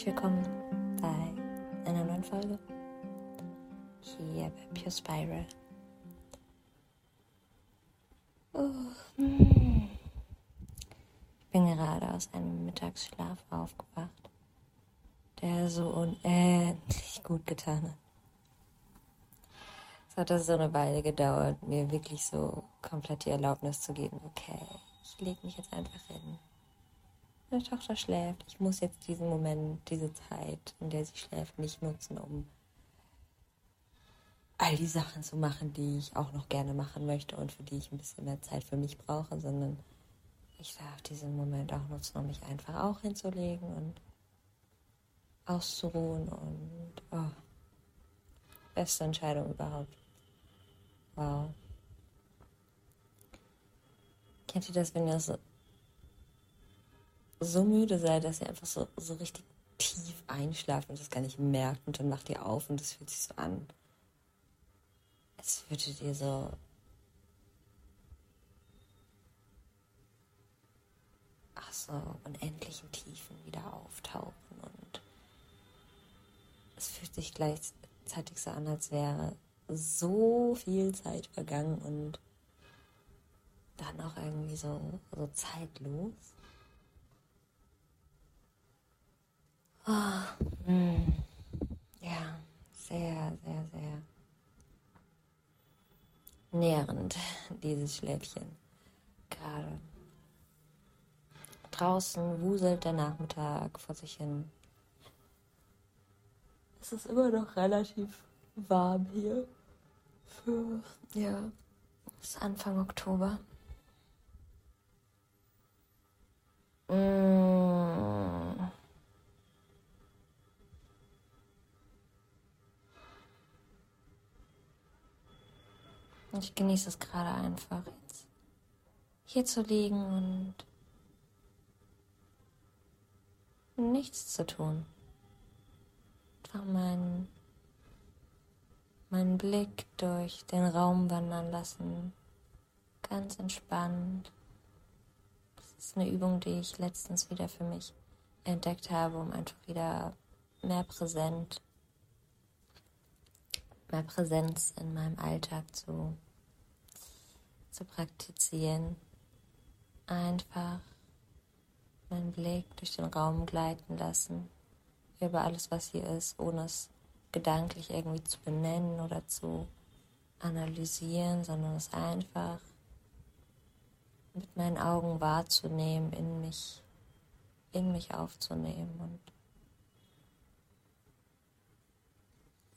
herzlich willkommen bei einer neuen Folge hier bei Pure Spiral. Ich bin gerade aus einem Mittagsschlaf aufgewacht, der so unendlich gut getan hat. Es hat so eine Weile gedauert, mir wirklich so komplett die Erlaubnis zu geben, okay, ich lege mich jetzt einfach hin meine Tochter schläft. Ich muss jetzt diesen Moment, diese Zeit, in der sie schläft, nicht nutzen, um all die Sachen zu machen, die ich auch noch gerne machen möchte und für die ich ein bisschen mehr Zeit für mich brauche, sondern ich darf diesen Moment auch nutzen, um mich einfach auch hinzulegen und auszuruhen und oh, beste Entscheidung überhaupt. Wow. Kennt ihr das, wenn ihr so so müde seid, dass ihr einfach so, so richtig tief einschlaft und das gar nicht merkt und dann macht ihr auf und es fühlt sich so an, als würdet ihr so ach so unendlichen Tiefen wieder auftauchen und es fühlt sich gleichzeitig so an, als wäre so viel Zeit vergangen und dann auch irgendwie so, so zeitlos. Oh, mm, ja, sehr, sehr, sehr nährend, dieses Schläfchen. Gerade. Draußen wuselt der Nachmittag vor sich hin. Es ist immer noch relativ warm hier. Für, ja, es ist Anfang Oktober. Und ich genieße es gerade einfach jetzt hier zu liegen und nichts zu tun. Einfach meinen, meinen Blick durch den Raum wandern lassen. Ganz entspannt. Das ist eine Übung, die ich letztens wieder für mich entdeckt habe, um einfach wieder mehr präsent mehr Präsenz in meinem Alltag zu, zu praktizieren. Einfach meinen Blick durch den Raum gleiten lassen, über alles, was hier ist, ohne es gedanklich irgendwie zu benennen oder zu analysieren, sondern es einfach mit meinen Augen wahrzunehmen, in mich, in mich aufzunehmen und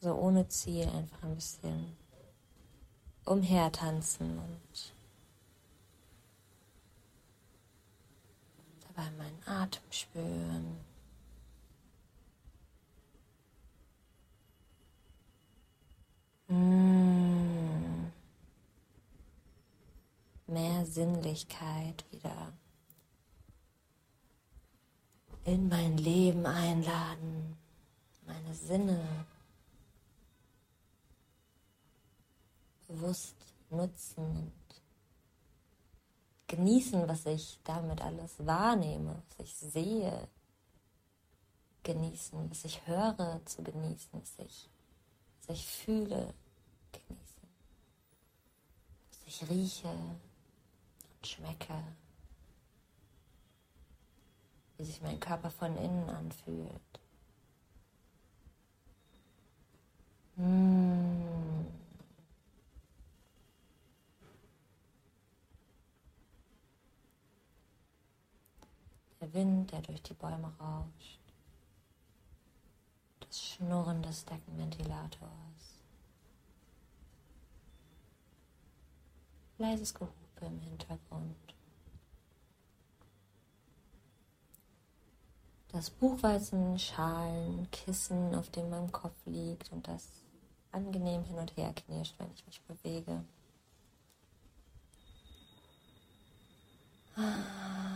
so ohne Ziel einfach ein bisschen umhertanzen und dabei meinen Atem spüren. Mm. Mehr Sinnlichkeit wieder in mein Leben einladen, meine Sinne bewusst nutzen und genießen, was ich damit alles wahrnehme, was ich sehe, genießen, was ich höre, zu genießen, was ich, was ich fühle, genießen, was ich rieche und schmecke, wie sich mein Körper von innen anfühlt. Mmh. der Wind, der durch die Bäume rauscht, das Schnurren des Deckenventilators, leises Gehupe im Hintergrund. Das Buchweizenschalen, Kissen, auf dem mein Kopf liegt und das angenehm hin und her knirscht, wenn ich mich bewege. Ah.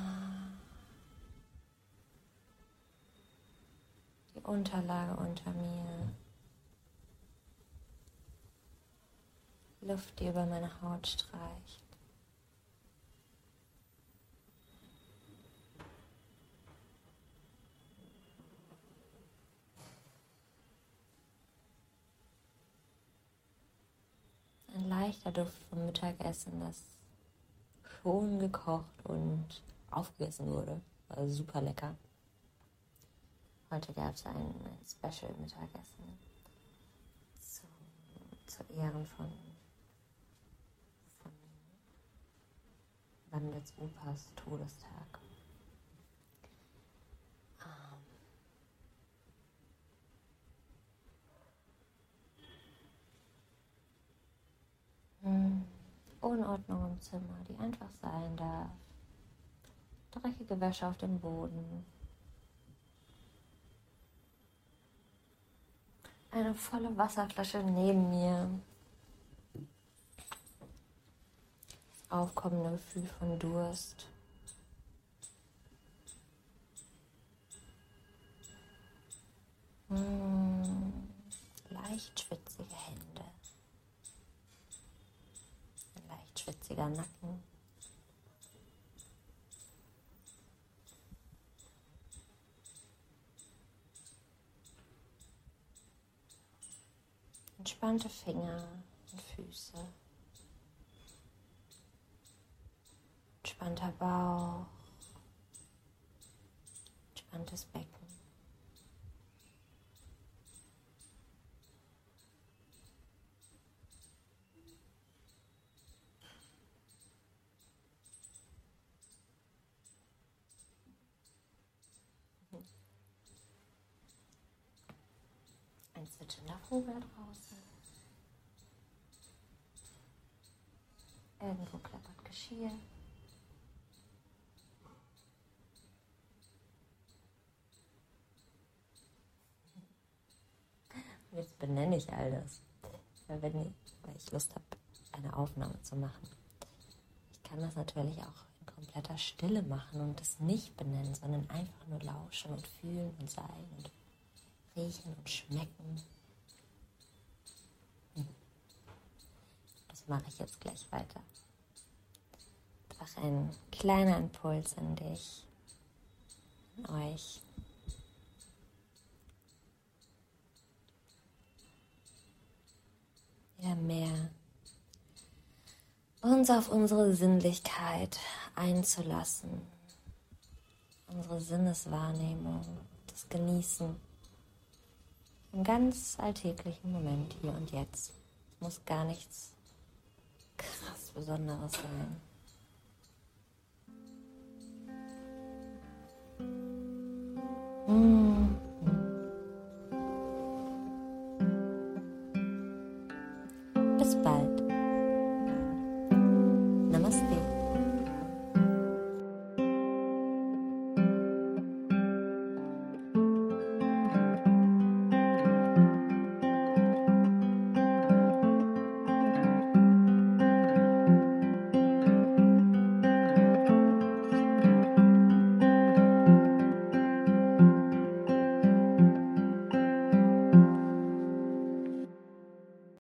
Unterlage unter mir. Luft, die über meine Haut streicht. Ein leichter Duft vom Mittagessen, das schon gekocht und aufgegessen wurde. War super lecker. Heute gab es ein, ein Special-Mittagessen zu, zu Ehren von, von Wandels Opas Todestag. Ähm, Unordnung im Zimmer, die einfach sein darf. Dreckige Wäsche auf dem Boden. Eine volle Wasserflasche neben mir. Aufkommende Gefühl von Durst. Hm, leicht schwitzige Hände. Leicht schwitziger Nacken. Entspannte Finger und Füße. Entspannter Bauch. Entspanntes Becken. Ein zwitschender Vogel draußen. Irgendwo klappert Geschirr. Jetzt benenne ich all das, wenn ich, weil ich Lust habe, eine Aufnahme zu machen. Ich kann das natürlich auch in kompletter Stille machen und es nicht benennen, sondern einfach nur lauschen und fühlen und sein und riechen und schmecken. Hm. Das mache ich jetzt gleich weiter. Einfach ein kleiner Impuls an dich, an euch. Wieder mehr uns auf unsere Sinnlichkeit einzulassen, unsere Sinneswahrnehmung, das Genießen im ganz alltäglichen Moment hier und jetzt. Es muss gar nichts krass Besonderes sein. Mm. Bis bald.